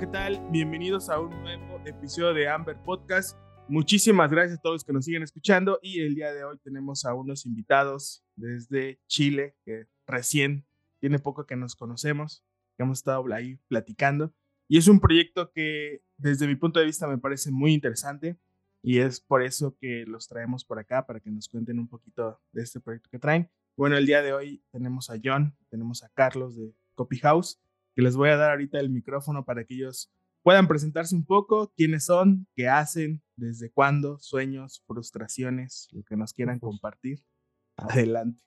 ¿qué tal? Bienvenidos a un nuevo episodio de Amber Podcast. Muchísimas gracias a todos los que nos siguen escuchando y el día de hoy tenemos a unos invitados desde Chile que recién tiene poco que nos conocemos, que hemos estado ahí platicando y es un proyecto que desde mi punto de vista me parece muy interesante y es por eso que los traemos por acá para que nos cuenten un poquito de este proyecto que traen. Bueno, el día de hoy tenemos a John, tenemos a Carlos de Copy House que les voy a dar ahorita el micrófono para que ellos puedan presentarse un poco, quiénes son, qué hacen, desde cuándo, sueños, frustraciones, lo que nos quieran compartir. Adelante.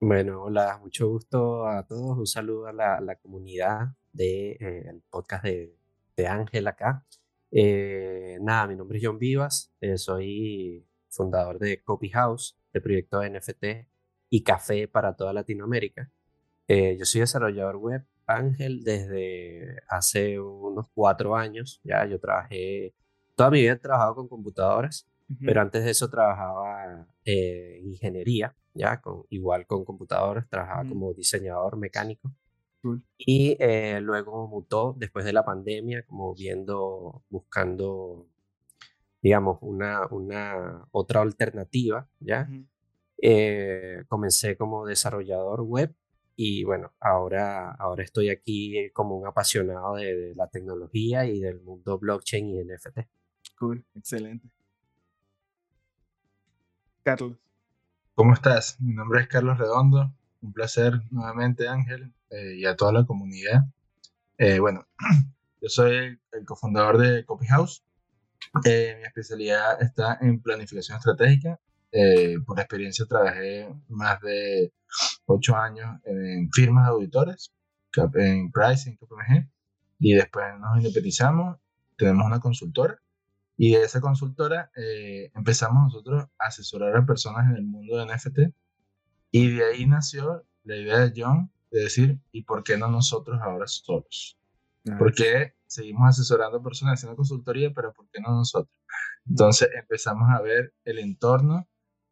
Bueno, hola, mucho gusto a todos. Un saludo a la, comunidad del de, eh, podcast de, de Ángel acá. Eh, nada, mi nombre es John Vivas, eh, soy fundador de Copy House, el proyecto de NFT y café para toda Latinoamérica. Eh, yo soy desarrollador web, Ángel, desde hace unos cuatro años. Ya yo trabajé, toda mi vida he trabajado con computadoras, pero antes de eso trabajaba eh, en ingeniería, ya, con, igual con computadoras, trabajaba como diseñador mecánico. Y eh, luego mutó después de la pandemia, como viendo, buscando, digamos, una, una otra alternativa, ¿ya? comencé como desarrollador web y bueno, ahora, ahora estoy aquí como un apasionado de, la tecnología y del mundo blockchain y NFT. Cool, excelente. Carlos. ¿Cómo estás? Mi nombre es Carlos Redondo. Un placer nuevamente, Ángel, eh, y a toda la comunidad. Eh, bueno, yo soy el, cofundador de Copy House. Eh, mi especialidad está en planificación estratégica eh, por experiencia trabajé más de ocho años en firmas auditores, en Pricing, KPMG, y después nos independizamos, tenemos una consultora, y de esa consultora eh, empezamos nosotros a asesorar a personas en el mundo de NFT, y de ahí nació la idea de John de decir, ¿y por qué no nosotros ahora solos? ¿Por qué seguimos asesorando a personas haciendo consultoría, pero por qué no nosotros? Entonces empezamos a ver el entorno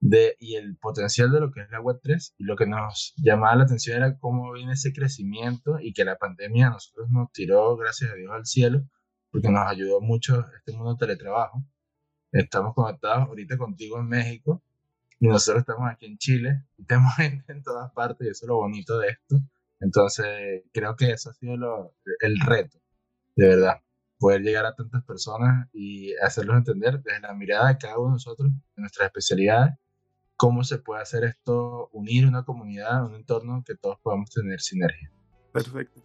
de, y el potencial de lo que es la Web3 y lo que nos llamaba la atención era cómo viene ese crecimiento y que la pandemia a nosotros nos tiró, gracias a Dios, al cielo, porque nos ayudó mucho este mundo teletrabajo. Estamos conectados ahorita contigo en México y nosotros estamos aquí en Chile y tenemos gente en todas partes y eso es lo bonito de esto. Entonces, creo que eso ha sido lo, el reto, de verdad, poder llegar a tantas personas y hacerlos entender desde la mirada de cada uno de nosotros, de nuestras especialidades, cómo se puede hacer esto, unir una comunidad, un entorno que todos podamos tener sinergia. Perfecto.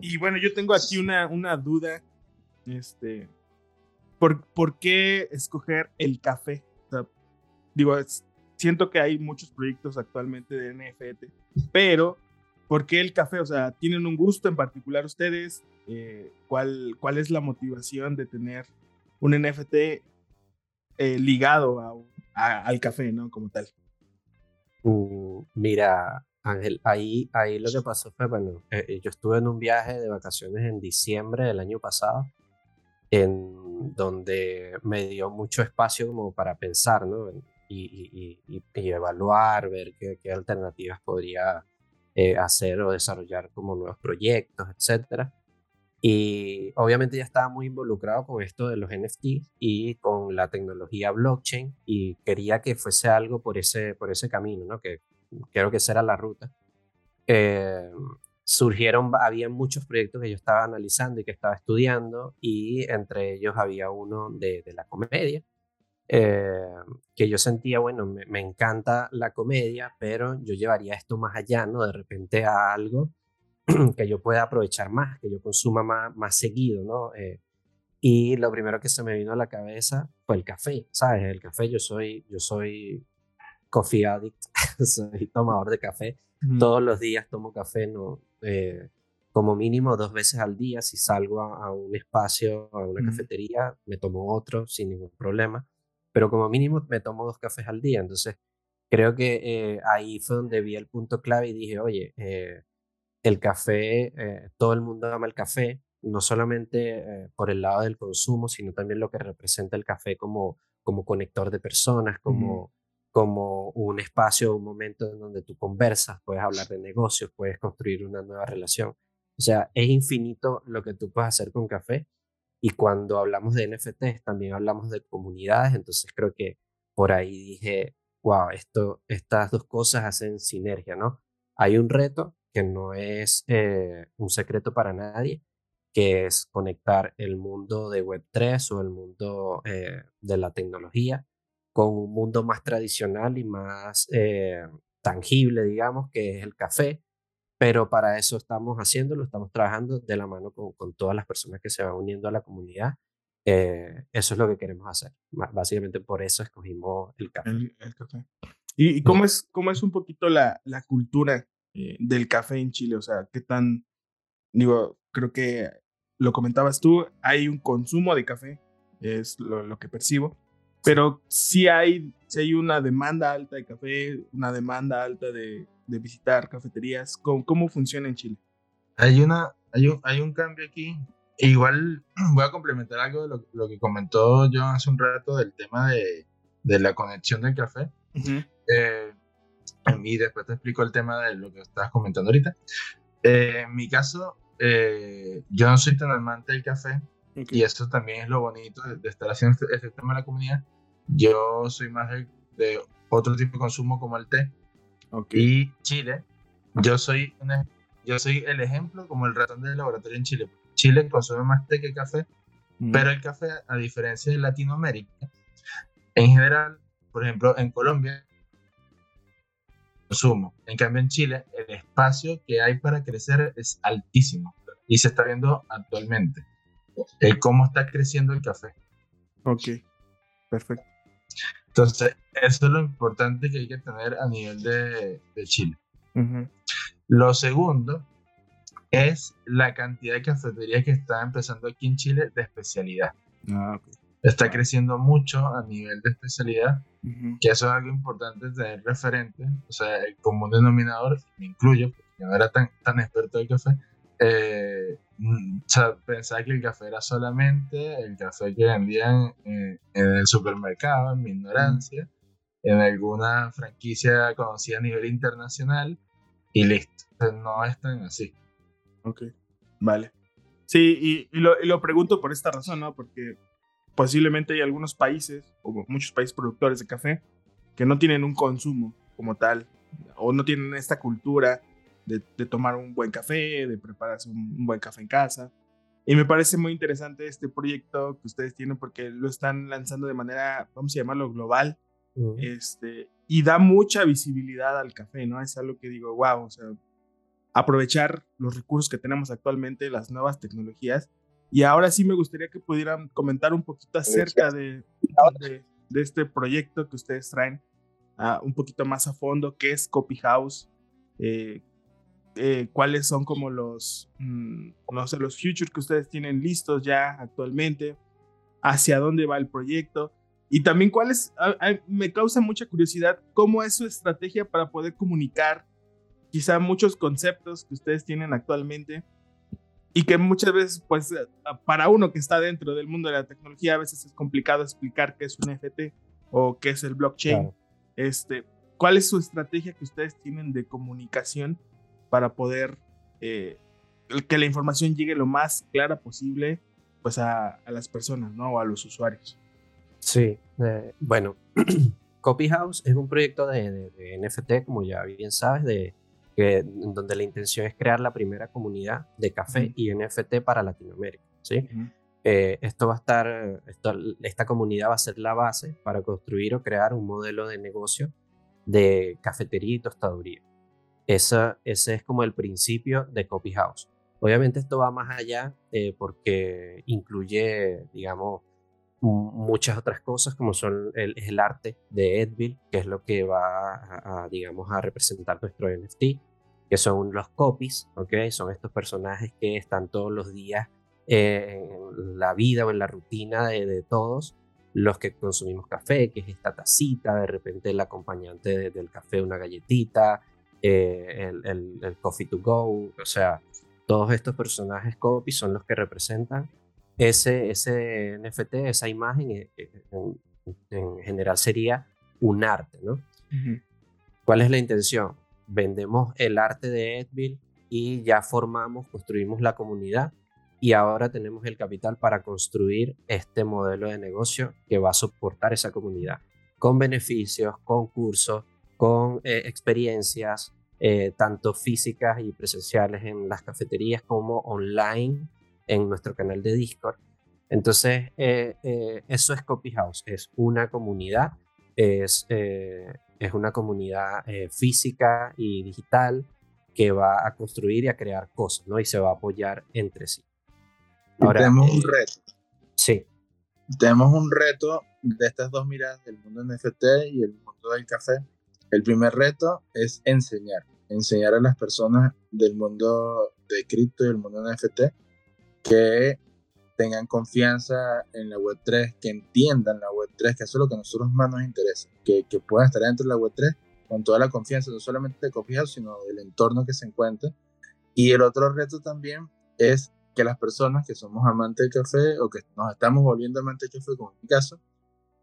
Y bueno, yo tengo aquí una, una duda. Este, ¿por, ¿por, qué escoger el café? digo, siento que hay muchos proyectos actualmente de NFT, pero ¿por qué el café? O sea, ¿tienen un gusto en particular ustedes? Eh, ¿cuál, ¿Cuál es la motivación de tener un NFT eh, ligado a un al café, ¿no? Como tal. Uh, mira, Ángel, ahí, ahí lo que pasó fue, bueno, eh, yo estuve en un viaje de vacaciones en diciembre del año pasado, en donde me dio mucho espacio como para pensar, ¿no? Y, evaluar, ver qué, qué alternativas podría eh, hacer o desarrollar como nuevos proyectos, etcétera. Y obviamente ya estaba muy involucrado con esto de los NFT y con la tecnología blockchain y quería que fuese algo por ese, por ese camino, ¿no? Que creo que esa era la ruta. Eh, surgieron, había muchos proyectos que yo estaba analizando y que estaba estudiando y entre ellos había uno de, de la comedia, eh, que yo sentía, bueno, me, me, encanta la comedia, pero yo llevaría esto más allá, ¿no? De repente a algo que yo pueda aprovechar más, que yo consuma más, más seguido, ¿no? Eh, y lo primero que se me vino a la cabeza fue el café, ¿sabes? El café, yo soy, yo soy coffee addict, soy tomador de café. Todos los días tomo café, ¿no? Eh, como mínimo dos veces al día. Si salgo a, un espacio, a una cafetería, me tomo otro sin ningún problema. Pero como mínimo me tomo dos cafés al día. Entonces, creo que eh, ahí fue donde vi el punto clave y dije, oye, el café, eh, todo el mundo ama el café, no solamente eh, por el lado del consumo, sino también lo que representa el café como, como conector de personas, como, como un espacio, un momento en donde tú conversas, puedes hablar de negocios, puedes construir una nueva relación. O sea, es infinito lo que tú puedes hacer con café. Y cuando hablamos de NFTs, también hablamos de comunidades. Entonces creo que por ahí dije, wow, esto, estas dos cosas hacen sinergia, ¿no? Hay un reto que no es eh, un secreto para nadie, que es conectar el mundo de Web3 o el mundo eh, de la tecnología con un mundo más tradicional y más eh, tangible, digamos, que es el café. Pero para eso estamos haciéndolo, estamos trabajando de la mano con, con todas las personas que se van uniendo a la comunidad. eso es lo que queremos hacer. Básicamente por eso escogimos el café. El, café. ¿Y, cómo, es, cómo es un poquito la, la cultura eh, del café en Chile? O sea, ¿qué tan, digo, creo que lo comentabas tú, hay un consumo de café, es lo, que percibo, pero sí hay, sí hay una demanda alta de café, una demanda alta de, de visitar cafeterías. ¿Cómo, ¿Cómo, funciona en Chile? Hay, una, hay, un, hay un cambio aquí. E igual voy a complementar algo de lo, lo, que comentó yo hace un rato del tema de, de la conexión del café. eh, y después te explico el tema de lo que estabas comentando ahorita. Eh, en mi caso, eh, yo no soy tan amante del café y eso también es lo bonito de, estar haciendo este, este, tema de la comunidad. Yo soy más de, otro tipo de consumo como el té. Y Chile, yo soy, una, yo soy el ejemplo como el ratón del laboratorio en Chile. Chile consume más té que café, mm. pero el café, a diferencia de Latinoamérica, en general, por ejemplo, en Colombia, consumo. En cambio, en Chile, el espacio que hay para crecer es altísimo y se está viendo actualmente el cómo está creciendo el café. Ok, perfecto. Entonces, eso es lo importante que hay que tener a nivel de, Chile. Lo segundo es la cantidad de cafeterías que está empezando aquí en Chile de especialidad. Ah, está creciendo mucho a nivel de especialidad que eso es algo importante tener referente, o sea, el común denominador, me incluyo, porque no era tan, tan experto del café, eh, mm, o sea, pensaba que el café era solamente el café que vendían en, el supermercado, en mi ignorancia, en alguna franquicia conocida a nivel internacional, y listo. no es tan así. Ok, vale. Sí, y, y, lo, y, lo, pregunto por esta razón, ¿no? Porque posiblemente hay algunos países, o muchos países productores de café, que no tienen un consumo como tal, o no tienen esta cultura de, tomar un buen café, de prepararse un, buen café en casa. Y me parece muy interesante este proyecto que ustedes tienen porque lo están lanzando de manera, vamos a llamarlo global, este, y da mucha visibilidad al café, ¿no? Es algo que digo, wow, o sea, aprovechar los recursos que tenemos actualmente, las nuevas tecnologías, y ahora sí me gustaría que pudieran comentar un poquito acerca de, de, este proyecto que ustedes traen, uh, un poquito más a fondo, qué es Copy House, eh, eh, cuáles son como los, mm, no sé, los futures que ustedes tienen listos ya actualmente, hacia dónde va el proyecto. Y también cuáles, me causa mucha curiosidad, cómo es su estrategia para poder comunicar quizá muchos conceptos que ustedes tienen actualmente y que muchas veces, pues, eh, para uno que está dentro del mundo de la tecnología, a veces es complicado explicar qué es un FT o qué es el blockchain. Este, ¿Cuál es su estrategia que ustedes tienen de comunicación para poder eh, que la información llegue lo más clara posible pues, a, las personas, ¿no? O a los usuarios. Sí, eh, bueno, Copy House es un proyecto de, de NFT, como ya bien sabes, de que, donde la intención es crear la primera comunidad de café y NFT para Latinoamérica. ¿sí? Eh, esto va a estar, esta comunidad va a ser la base para construir o crear un modelo de negocio de cafetería y tostaduría. Esa, ese es como el principio de Copy House. Obviamente esto va más allá eh, porque incluye, digamos, muchas otras cosas como son el, arte de Edville, que es lo que va a, digamos, a representar nuestro NFT, que son los copies, ¿ok? Son estos personajes que están todos los días eh, en la vida o en la rutina de, todos los que consumimos café, que es esta tacita, de repente el acompañante del café, una galletita, eh, el coffee to go, o sea, todos estos personajes copies son los que representan ese, ese NFT, esa imagen, eh, eh, en, general sería un arte, ¿no? ¿Cuál es la intención? Vendemos el arte de Edville y ya formamos, construimos la comunidad y ahora tenemos el capital para construir este modelo de negocio que va a soportar esa comunidad con beneficios, con cursos, con eh, experiencias, eh, tanto físicas y presenciales en las cafeterías como online en nuestro canal de Discord. Entonces, eh, eso es Copy House, es una comunidad, es, es una comunidad física y digital que va a construir y a crear cosas, ¿no? Y se va a apoyar entre sí. Ahora, tenemos un reto. Sí. Tenemos un reto de estas dos miradas del mundo NFT y el mundo del café. El primer reto es enseñar, enseñar a las personas del mundo de cripto y el mundo NFT que tengan confianza en la Web3, que entiendan la Web3, que eso es lo que a nosotros más nos interesa, que, que puedan estar dentro de la Web3 con toda la confianza, no solamente de copiar, sino del entorno que se encuentra. Y el otro reto también es que las personas que somos amantes del café o que nos estamos volviendo amantes del café, como en mi caso,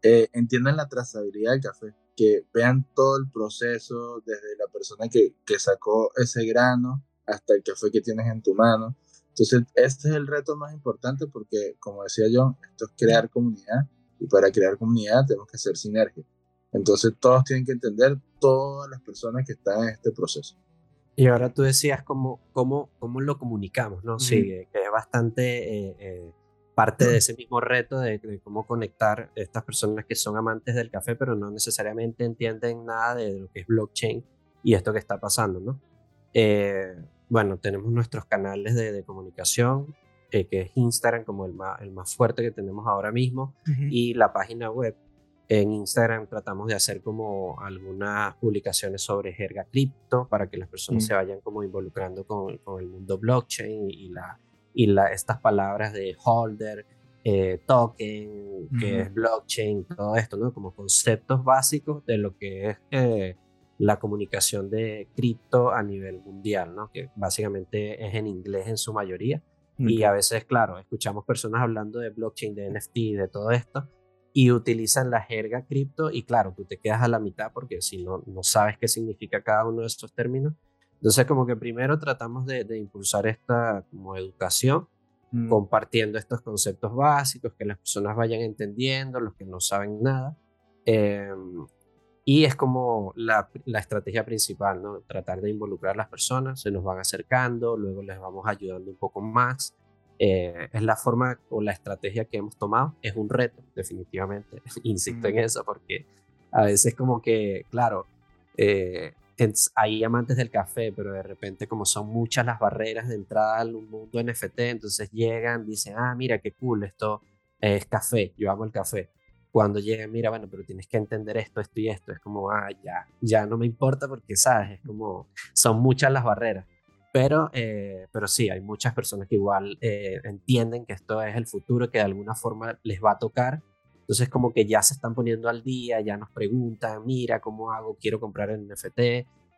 eh, entiendan la trazabilidad del café, que vean todo el proceso, desde la persona que, que sacó ese grano hasta el café que tienes en tu mano. Entonces, este es el reto más importante porque, como decía yo, esto es crear comunidad y para crear comunidad tenemos que hacer sinergia. Entonces, todos tienen que entender, todas las personas que están en este proceso. Y ahora tú decías cómo, cómo, cómo lo comunicamos, ¿no? Sí, que es bastante eh, eh, parte de ese mismo reto de, cómo conectar estas personas que son amantes del café, pero no necesariamente entienden nada de lo que es blockchain y esto que está pasando, ¿no? Eh, bueno, tenemos nuestros canales de, comunicación, que es Instagram como el más, el más fuerte que tenemos ahora mismo, y la página web en Instagram tratamos de hacer como algunas publicaciones sobre jerga cripto para que las personas se mm. vayan como involucrando con, con el mundo blockchain y, la, y la, estas palabras de holder, eh, token, que es blockchain, todo esto, ¿no? Como conceptos básicos de lo que es eh, la comunicación de cripto a nivel mundial, ¿no? Que básicamente es en inglés en su mayoría. Y a veces, claro, escuchamos personas hablando de blockchain, de NFT, de todo esto, y utilizan la jerga cripto y claro, tú te quedas a la mitad porque si no, no sabes qué significa cada uno de estos términos. Entonces como que primero tratamos de, impulsar esta como educación, mm. compartiendo estos conceptos básicos, que las personas vayan entendiendo, los que no saben nada. Em, y es como la, la, estrategia principal, ¿no? Tratar de involucrar a las personas, se nos van acercando, luego les vamos ayudando un poco más eh, es la forma o la estrategia que hemos tomado. Es un reto, definitivamente. Insisto en eso porque a veces como que, claro, eh, hay amantes del café, pero de repente como son muchas las barreras de entrada al mundo NFT, entonces llegan, dicen, ah, mira, qué cool, esto es café, yo amo el café. Cuando llegan, mira, bueno, pero tienes que entender esto, esto y esto, es como, ah, ya, ya no me importa porque, ¿sabes? Es como, son muchas las barreras. Pero, eh, pero sí, hay muchas personas que igual eh, entienden que esto es el futuro, que de alguna forma les va a tocar. Entonces como que ya se están poniendo al día, ya nos preguntan, mira, ¿cómo hago? Quiero comprar en NFT,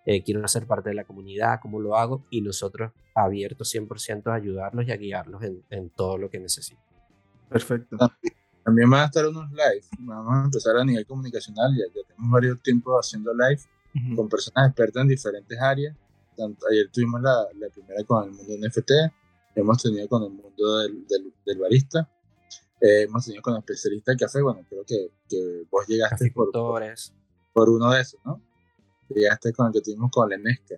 eh, quiero ser parte de la comunidad, ¿cómo lo hago? Y nosotros abiertos 100% a ayudarlos y a guiarlos en, en todo lo que necesiten. Perfecto. También van a estar unos live, vamos a empezar a nivel comunicacional, ya, ya tenemos varios tiempos haciendo live con personas expertas en diferentes áreas ayer tuvimos la, la, primera con el mundo NFT, hemos tenido con el mundo del, del, barista, eh, hemos tenido con el especialista del café, bueno, creo que, que vos llegaste por, por, uno de esos, ¿no? Llegaste con el que tuvimos con la Enesca.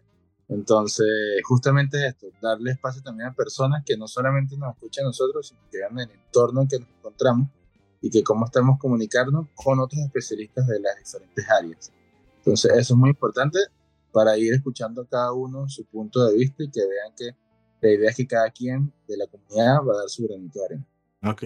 Entonces, justamente esto, darle espacio también a personas que no solamente nos escuchan a nosotros, sino que vean el entorno en que nos encontramos y que cómo estamos comunicando con otros especialistas de las diferentes áreas. Entonces, eso es muy importante para ir escuchando cada uno su punto de vista y que vean que la idea es que cada quien de la comunidad va a dar su granito de arena. Ok.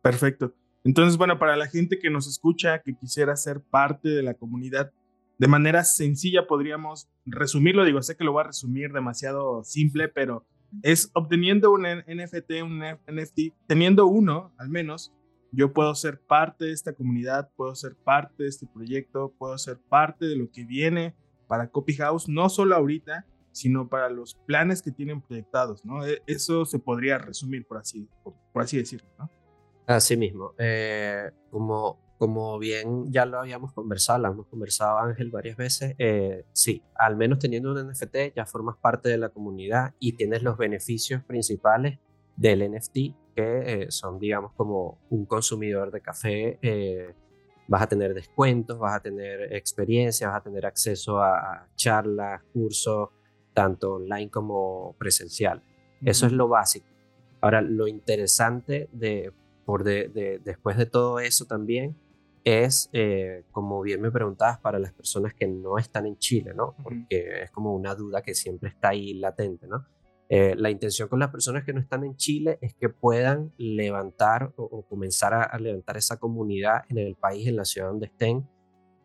Perfecto. Entonces, bueno, para la gente que nos escucha, que quisiera ser parte de la comunidad, de manera sencilla podríamos resumirlo. Digo, sé que lo voy a resumir demasiado simple, pero es obteniendo un NFT, un NFT, teniendo uno al menos, yo puedo ser parte de esta comunidad, puedo ser parte de este proyecto, puedo ser parte de lo que viene para Copy House, no solo ahorita, sino para los planes que tienen proyectados, ¿no? E, eso se podría resumir, por así, por, así decirlo, ¿no? Así mismo. Eh, como como bien ya lo habíamos conversado, lo hemos conversado Ángel varias veces, eh, sí, al menos teniendo un NFT ya formas parte de la comunidad y tienes los beneficios principales del NFT, que eh, son, digamos, como un consumidor de café. Eh, vas a tener descuentos, vas a tener experiencia, vas a tener acceso a, charlas, cursos, tanto online como presencial. Eso es lo básico. Ahora, lo interesante de, por de, después de todo eso también es, eh, como bien me preguntabas, para las personas que no están en Chile, ¿no? Porque es como una duda que siempre está ahí latente, ¿no? Eh, la intención con las personas que no están en Chile es que puedan levantar o, comenzar a, levantar esa comunidad en el país, en la ciudad donde estén,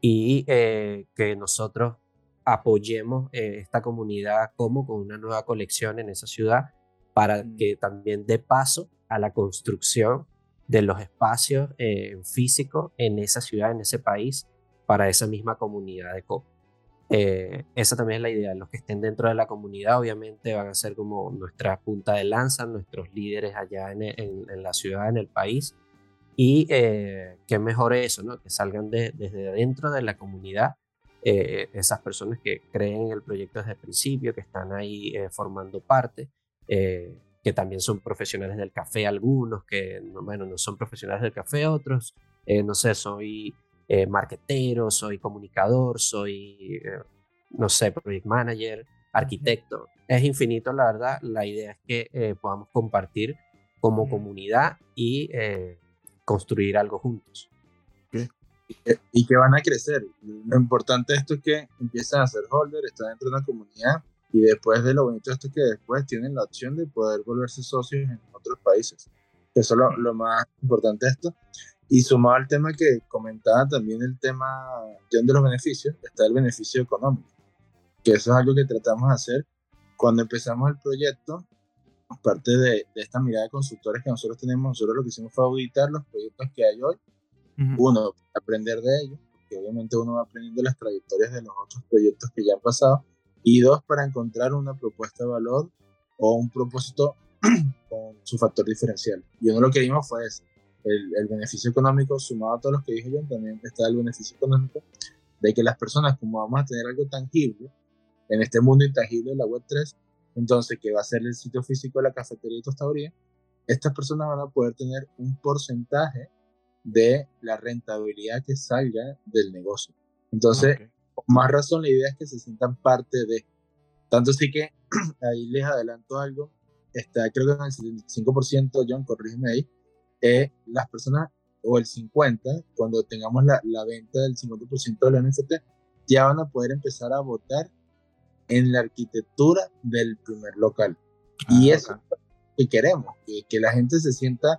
y eh, que nosotros apoyemos esta comunidad como con una nueva colección en esa ciudad para mm. que también dé paso a la construcción de los espacios eh, físicos en esa ciudad, en ese país, para esa misma comunidad de COP. Eh, esa también es la idea. Los que estén dentro de la comunidad, obviamente, van a ser como nuestra punta de lanza, nuestros líderes allá en, la ciudad, en el país. Y eh, qué mejor eso, ¿no? Que salgan desde dentro de la comunidad esas personas que creen en el proyecto desde el principio, que están ahí formando parte que también son profesionales del café algunos, que bueno, no son profesionales del café otros, eh, no sé, soy eh, marketero, soy comunicador, soy, eh, no sé, project manager, arquitecto. Es infinito, la verdad. La idea es que eh, podamos compartir como comunidad y construir algo juntos. Y que van a crecer. Lo importante de esto es que empiezan a ser holder, están dentro de una comunidad y después de lo bonito esto es que después tienen la opción de poder volverse socios en otros países. Eso es lo, más importante de esto. Y sumado al tema que comentaba también el tema de los beneficios, está el beneficio económico, que eso es algo que tratamos de hacer. Cuando empezamos el proyecto, parte de, de esta mirada de consultores que nosotros tenemos, nosotros lo que hicimos fue auditar los proyectos que hay hoy, uno, aprender de ellos, porque obviamente uno va aprendiendo las trayectorias de los otros proyectos que ya han pasado, y dos, para encontrar una propuesta de valor o un propósito con su factor diferencial. Y uno lo que vimos fue el, el, beneficio económico sumado a todos los que dije yo, también está el beneficio económico de que las personas, como vamos a tener algo tangible en este mundo intangible de la Web3, entonces que va a ser el sitio físico de la cafetería y tostaduría, estas personas van a poder tener un porcentaje de la rentabilidad que salga del negocio. Entonces, más razón la idea es que se sientan parte de. Tanto así que ahí les adelanto algo, está creo que en el 75%, John, corrígeme ahí, eh, las personas, o el 50%, cuando tengamos la, la venta del 50% de NFT, ya van a poder empezar a votar en la arquitectura del primer local. y ah, eso es lo que queremos, que, que, la gente se sienta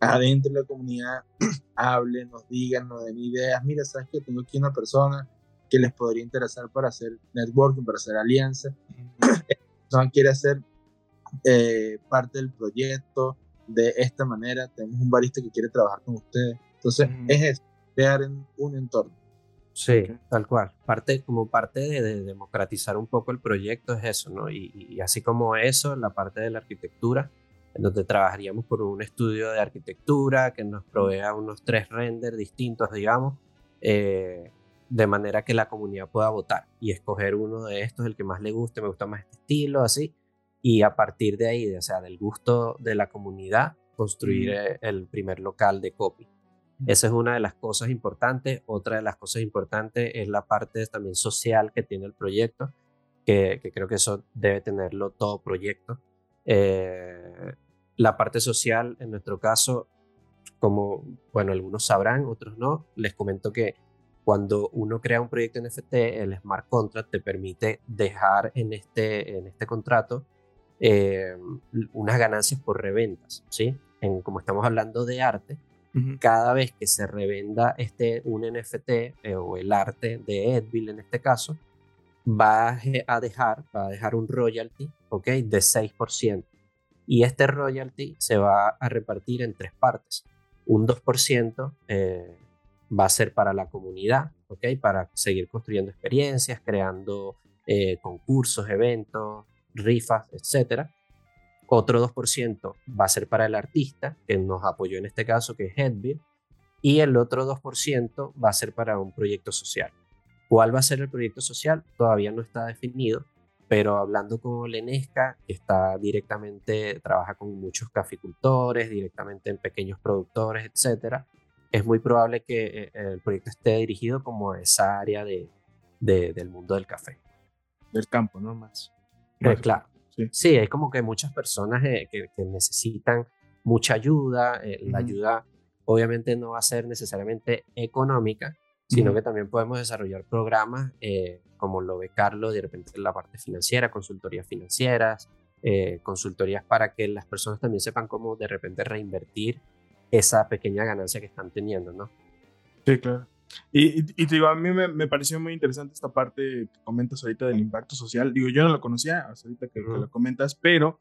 adentro de la comunidad, hable, nos diga, nos den ideas. Mira, sabes que tengo aquí una persona que les podría interesar para hacer networking, para hacer alianza. Son quiere hacer eh, parte del proyecto de esta manera. Tenemos un barista que quiere trabajar con ustedes. Entonces, es eso, crear un entorno. Sí, tal cual. Parte, como parte de, democratizar un poco el proyecto es eso, ¿no? Y, y, así como eso, la parte de la arquitectura, en donde trabajaríamos por un estudio de arquitectura que nos provea unos tres renders distintos, digamos, eh, de manera que la comunidad pueda votar y escoger uno de estos, el que más le guste, me gusta más este estilo, así, y a partir de ahí, o sea, del gusto de la comunidad, construir eh, el primer local de copy. Esa es una de las cosas importantes. Otra de las cosas importantes es la parte también social que tiene el proyecto, que, creo que eso debe tenerlo todo proyecto. Eh, la parte social, en nuestro caso, como, bueno, algunos sabrán, otros no, les comento que cuando uno crea un proyecto NFT, el smart contract te permite dejar en este, en este contrato eh, unas ganancias por reventas, ¿sí? En, como estamos hablando de arte, cada vez que se revenda este, un NFT eh, o el arte de Edville en este caso, va a dejar, va a dejar un royalty, ¿ok? De 6%. Y este royalty se va a repartir en tres partes. Un 2% eh, va a ser para la comunidad, ¿ok? Para seguir construyendo experiencias, creando eh, concursos, eventos, rifas, etc. Otro 2% va a ser para el artista que nos apoyó en este caso, que es Headbill. y el otro 2% va a ser para un proyecto social. ¿Cuál va a ser el proyecto social? Todavía no está definido, pero hablando con Lenesca, que está directamente, trabaja con muchos caficultores, directamente en pequeños productores, etcétera, es muy probable que eh, el proyecto esté dirigido como a esa área de, del mundo del café. Del campo, ¿no? Más. Eh, claro. Sí. sí. es como que muchas personas eh, que, necesitan mucha ayuda. La ayuda obviamente no va a ser necesariamente económica, sino que también podemos desarrollar programas como lo ve Carlos, de repente en la parte financiera, consultorías financieras, consultorías para que las personas también sepan cómo de repente reinvertir esa pequeña ganancia que están teniendo, ¿no? Sí, claro. Y, y, digo, a mí me, pareció muy interesante esta parte que comentas ahorita del impacto social. Digo, yo no lo conocía hasta ahorita que, lo comentas, pero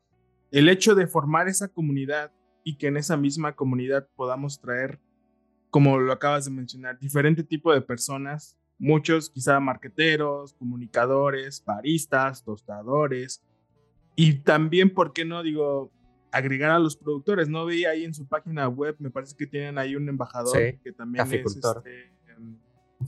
el hecho de formar esa comunidad y que en esa misma comunidad podamos traer, como lo acabas de mencionar, diferente tipo de personas, muchos quizá marqueteros, comunicadores, baristas, tostadores, y también, ¿por qué no? Digo, agregar a los productores. No vi ahí en su página web, me parece que tienen ahí un embajador que también es este,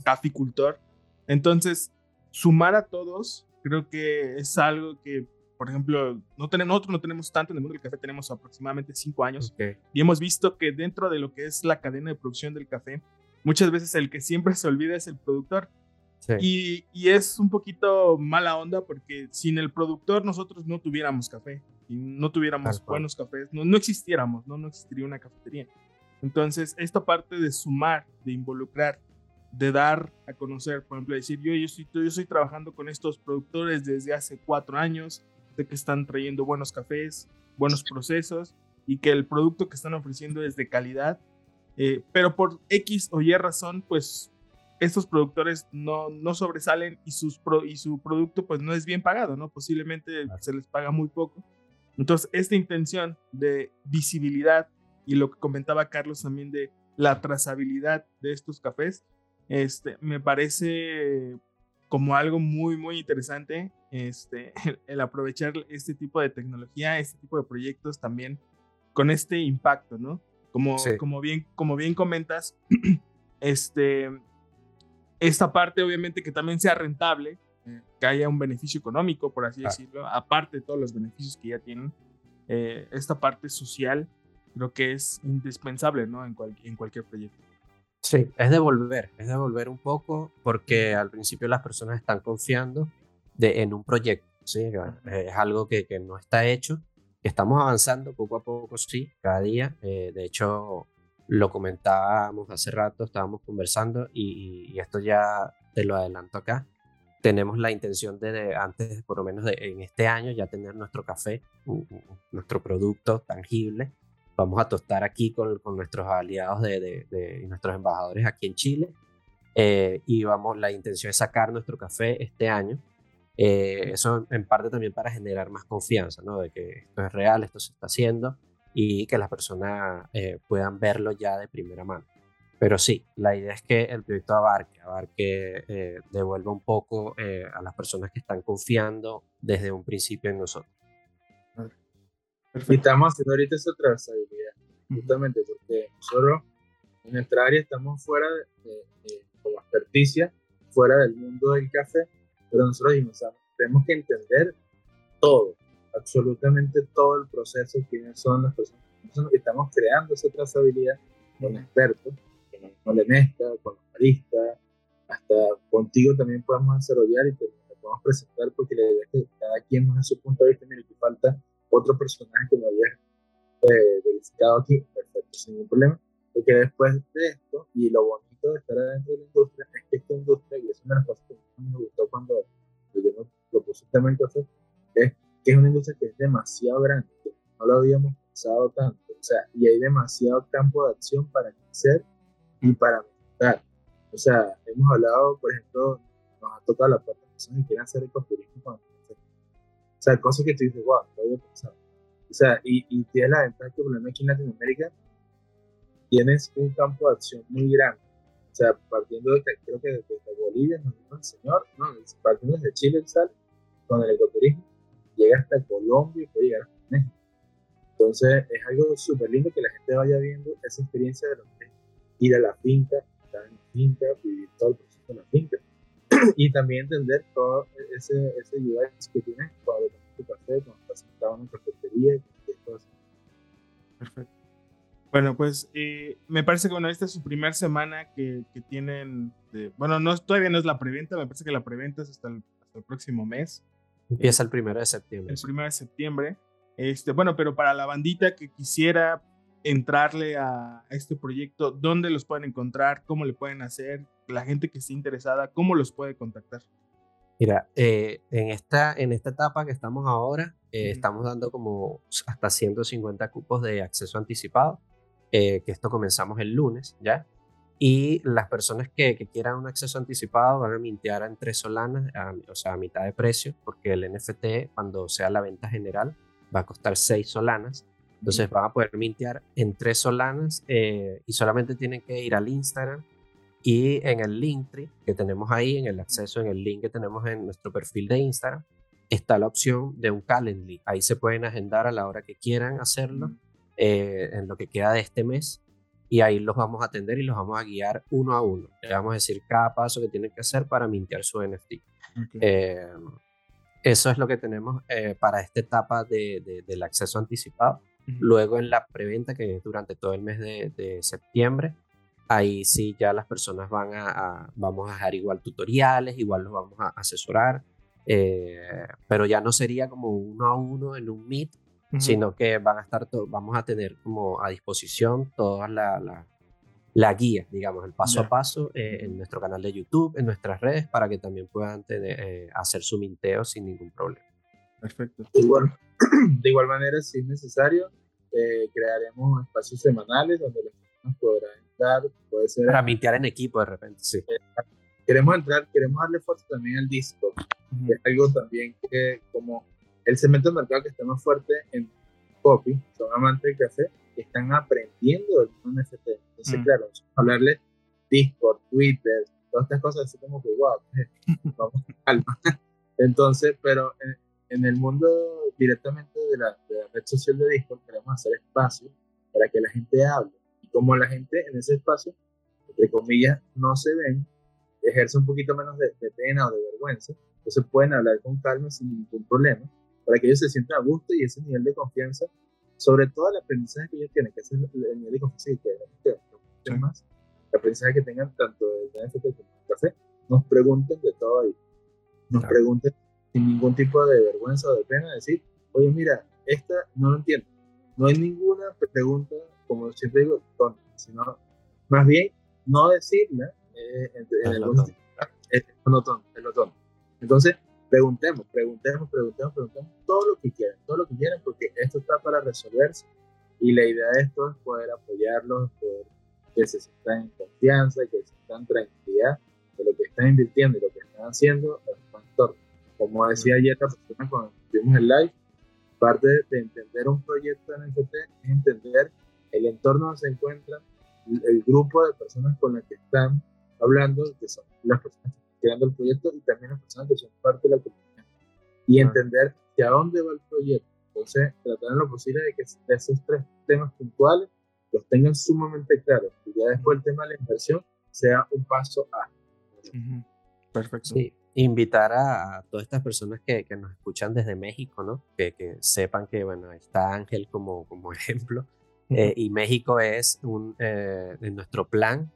caficultor. Entonces, sumar a todos, creo que es algo que, por ejemplo, no tenemos, nosotros no tenemos tanto en el mundo del café, tenemos aproximadamente cinco años y hemos visto que dentro de lo que es la cadena de producción del café, muchas veces el que siempre se olvida es el productor. Y, y, es un poquito mala onda porque sin el productor nosotros no tuviéramos café y no tuviéramos buenos cafés, no, no existiéramos, ¿no? no existiría una cafetería. Entonces, esta parte de sumar, de involucrar, de dar a conocer, por ejemplo, decir, yo, yo, estoy, yo estoy trabajando con estos productores desde hace cuatro años, de que están trayendo buenos cafés, buenos procesos y que el producto que están ofreciendo es de calidad, eh, pero por X o Y razón, pues estos productores no, no sobresalen y, sus y su producto pues no es bien pagado, ¿no? Posiblemente se les paga muy poco entonces, esta intención de visibilidad y lo que comentaba Carlos también de la trazabilidad de estos cafés, este, me parece como algo muy, muy interesante este, el, aprovechar este tipo de tecnología, este tipo de proyectos también con este impacto, ¿no? Como, como, bien, como bien comentas, este, esta parte obviamente que también sea rentable, que haya un beneficio económico, por así decirlo, aparte de todos los beneficios que ya tienen. Eh, esta parte social creo que es indispensable ¿no? en, en cualquier proyecto. Sí, es devolver, es devolver un poco porque al principio las personas están confiando de, en un proyecto, ¿sí? es algo que, que no está hecho, que estamos avanzando poco a poco, sí, cada día. Eh, de hecho, lo comentábamos hace rato, estábamos conversando y, y, esto ya te lo adelanto acá tenemos la intención de, antes, por lo menos de, en este año, ya tener nuestro café, nuestro producto tangible. Vamos a tostar aquí con, con nuestros aliados de, de, y nuestros embajadores aquí en Chile. Eh, y vamos, la intención es sacar nuestro café este año. Eh, eso en parte también para generar más confianza, ¿no? De que esto es real, esto se está haciendo y que las personas eh, puedan verlo ya de primera mano. Pero sí, la idea es que el proyecto abarque, abarque, eh, devuelva un poco eh, a las personas que están confiando desde un principio en nosotros. Perfecto. Y estamos haciendo ahorita esa trazabilidad, justamente porque nosotros en nuestra área estamos fuera de, como experticia, fuera del mundo del café, pero nosotros dijimos, tenemos que entender todo, absolutamente todo el proceso, quiénes son las personas. que estamos creando esa trazabilidad con expertos con la mezcla, con los baristas, hasta contigo también podemos desarrollar y te, podemos presentar porque la idea es que cada quien nos da su punto de vista, mire que falta otro personaje que no había eh, verificado aquí, perfecto, sin ningún problema, porque después de esto, y lo bonito de estar adentro de la industria, es que esta industria, y eso de las cosas que me gustó cuando yo me propuse tema café, es que es una industria que es demasiado grande, no lo habíamos pensado tanto, o sea, y hay demasiado campo de acción para crecer y para mejorar. O sea, hemos hablado, por ejemplo, nos ha tocado la puerta de personas que quieren hacer ecoturismo con O sea, cosas que tú dices, wow, no había pensado. O sea, y, y tienes la ventaja que, por ejemplo, aquí en Latinoamérica tienes un campo de acción muy grande. O sea, partiendo de, creo que desde Bolivia, nos dijo el señor, no, partiendo desde Chile, sale con el ecoturismo, llega hasta Colombia y puede llegar hasta México. Entonces, es algo súper lindo que la gente vaya viendo esa experiencia de los ir a la finca, estar en la finca, vivir todo el proceso en la finca. Y también entender todo ese, ese UX que tienes cuando tomas tu café, cuando estás sentado en una cafetería y cosas. Perfecto. Bueno, pues eh, me parece que bueno, esta es su primera semana que, que tienen. De, bueno, no, todavía no es la preventa, me parece que la preventa es hasta el, hasta el próximo mes. Empieza el primero de septiembre. El primero de septiembre. Este, bueno, pero para la bandita que quisiera entrarle a, este proyecto, ¿dónde los pueden encontrar? ¿Cómo le pueden hacer? La gente que esté interesada, ¿cómo los puede contactar? Mira, eh, en, esta, en esta etapa que estamos ahora, eh, estamos dando como hasta 150 cupos de acceso anticipado, eh, que esto comenzamos el lunes, ¿ya? Y las personas que, que, quieran un acceso anticipado van a mintear en tres solanas, o sea, a mitad de precio, porque el NFT, cuando sea la venta general, va a costar seis solanas. Entonces van a poder mintear en tres solanas eh, y solamente tienen que ir al Instagram y en el Linktree que tenemos ahí, en el acceso, en el link que tenemos en nuestro perfil de Instagram, está la opción de un Calendly. Ahí se pueden agendar a la hora que quieran hacerlo, eh, en lo que queda de este mes, y ahí los vamos a atender y los vamos a guiar uno a uno. Le vamos a decir cada paso que tienen que hacer para mintear su NFT. Eh, eso es lo que tenemos para esta etapa de, del acceso anticipado. Luego en la preventa, que es durante todo el mes de, septiembre, ahí sí ya las personas van a, vamos a dejar igual tutoriales, igual los vamos a asesorar, eh, pero ya no sería como uno a uno en un meet, sino que van a estar, vamos a tener como a disposición toda la, la, guía, digamos, el paso a paso eh, en nuestro canal de YouTube, en nuestras redes, para que también puedan tener, eh, hacer su minteo sin ningún problema. Perfecto. Igual, de igual manera, si es necesario, eh, crearemos espacios semanales donde las personas podrán entrar, puede ser... Para mintear en equipo de repente, sí. queremos entrar, queremos darle fuerza también al Discord, es algo también que como el segmento de mercado que está más fuerte en copy, son amantes del café, que están aprendiendo del NFT. Entonces, claro, hablarle Discord, Twitter, todas estas cosas, así como que, wow, vamos, calma. Entonces, pero en, en el mundo directamente de la, red social de Discord queremos hacer espacio para que la gente hable. Y como la gente en ese espacio, entre comillas, no se ven, ejerce un poquito menos de, pena o de vergüenza, entonces pueden hablar con calma sin ningún problema, para que ellos se sientan a gusto y ese nivel de confianza, sobre todo el aprendizaje que ellos tienen, que es el, nivel de confianza que tienen más, el aprendizaje que tengan tanto de NFT como de café, nos pregunten de todo ahí. Nos pregunten sin ningún tipo de vergüenza o de pena, decir, oye, mira, esta no lo entiendo. No hay ninguna pregunta, como siempre digo, tonta, sino más bien no decirla eh, en, en el es lo tonto, Entonces, preguntemos, preguntemos, preguntemos, preguntemos todo lo que quieran, todo lo que quieran, porque esto está para resolverse y la idea de esto es poder apoyarlos, poder que se sientan en confianza, que se sientan en tranquilidad de lo que están invirtiendo y lo que están haciendo en su entorno. Como decía ayer la persona cuando vimos el live, parte de entender un proyecto en NFT es entender el entorno donde se encuentran, el grupo de personas con las que están hablando, que son las personas que están creando el proyecto y también las personas que son parte de la comunidad. Y entender hacia dónde va el proyecto. Entonces, tratar en lo posible de que esos tres temas puntuales los tengan sumamente claros. Y ya después el tema de la inversión sea un paso a. Perfecto. Sí invitar a, todas estas personas que, que, nos escuchan desde México, ¿no? Que, que, sepan que, bueno, está Ángel como, como ejemplo. Eh, y México es un, eh, en nuestro plan,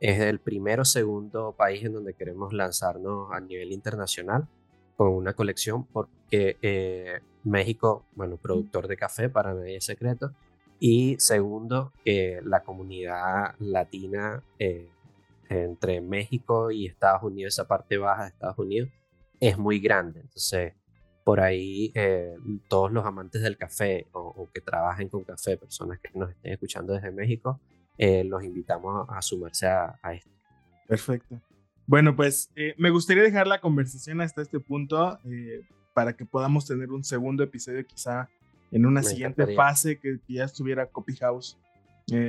es el primero o segundo país en donde queremos lanzarnos a nivel internacional con una colección, porque eh, México, bueno, productor de café, para nadie es secreto. Y segundo, que la comunidad latina entre México y Estados Unidos, esa parte baja de Estados Unidos, es muy grande. Entonces, por ahí eh, todos los amantes del café o, que trabajen con café, personas que nos estén escuchando desde México, eh, los invitamos a, sumarse a, esto. Perfecto. Bueno, pues eh, me gustaría dejar la conversación hasta este punto para que podamos tener un segundo episodio quizá en una siguiente fase que, que, ya estuviera Copy House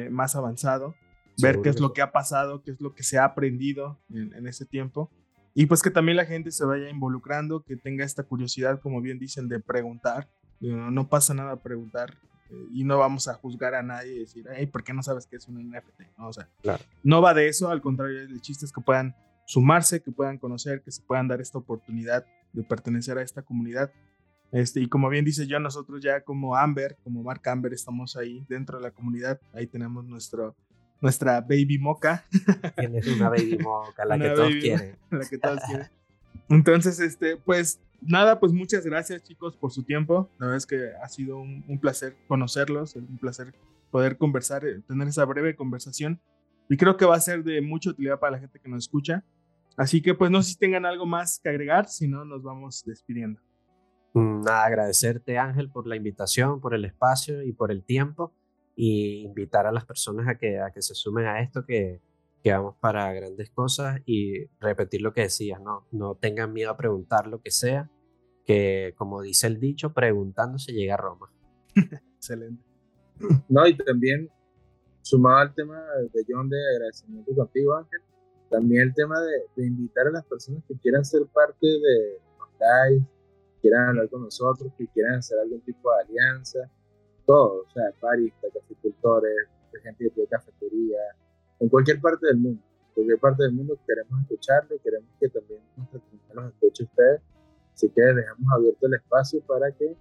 más avanzado ver qué es lo que ha pasado, qué es lo que se ha aprendido en, ese tiempo. Y pues que también la gente se vaya involucrando, que tenga esta curiosidad, como bien dicen, de preguntar. No, pasa nada preguntar. eh, y no vamos a juzgar a nadie y decir, hey, ¿por qué no sabes qué es un NFT? No, o sea, Claro. no va de eso, al contrario, el chiste es que puedan sumarse, que puedan conocer, que se puedan dar esta oportunidad de pertenecer a esta comunidad. Este, y como bien dice yo, nosotros ya como Amber, como Mark Amber, estamos ahí dentro de la comunidad. Ahí tenemos nuestro, nuestra baby moca, Tienes una baby moca, la Una que todos baby quieren. la que todos quieren. Entonces, este, pues nada, pues muchas gracias chicos por su tiempo. La verdad es que ha sido un, un placer conocerlos, un placer poder conversar, eh, tener esa breve conversación. Y creo que va a ser de mucha utilidad para la gente que nos escucha. Así que pues no sé si tengan algo más que agregar, si no nos vamos despidiendo. Mm, Nada, agradecerte Ángel por la invitación, por el espacio y por el tiempo y invitar a las personas a que, a que se sumen a esto, que, que vamos para grandes cosas y repetir lo que decías, no, no tengan miedo a preguntar lo que sea, que como dice el dicho, preguntando se llega a Roma. Excelente. No, y también, sumado al tema de John de agradecimiento contigo, Ángel, también el tema de, de invitar a las personas que quieran ser parte de los lives, quieran hablar con nosotros, que quieran hacer algún tipo de alianza, todo, o sea, baristas, caficultores, gente que tiene cafetería, en cualquier parte del mundo, en cualquier parte del mundo queremos escucharlo, queremos que también nuestra comunidad los escuche ustedes, así que dejamos abierto el espacio para que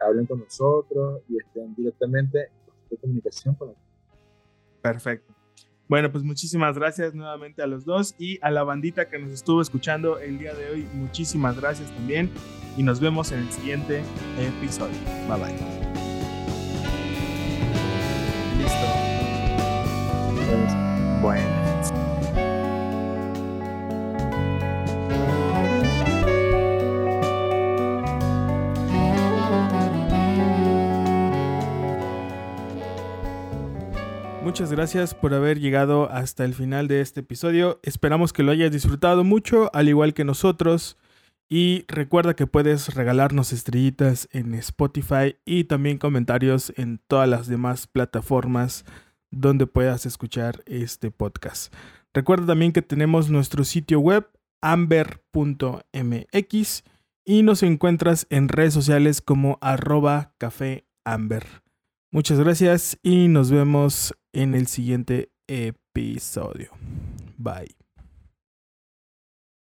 hablen con nosotros y estén directamente en comunicación con nosotros. Perfecto. Bueno, pues muchísimas gracias nuevamente a los dos y a la bandita que nos estuvo escuchando el día de hoy. Muchísimas gracias también y nos vemos en el siguiente episodio. Bye bye. Listo. Bueno. Muchas gracias por haber llegado hasta el final de este episodio. Esperamos que lo hayas disfrutado mucho, al igual que nosotros. Y recuerda que puedes regalarnos estrellitas en Spotify y también comentarios en todas las demás plataformas donde puedas escuchar este podcast. Recuerda también que tenemos nuestro sitio web amber.mx y nos encuentras en redes sociales como arroba café amber. Muchas gracias y nos vemos en el siguiente episodio. Bye.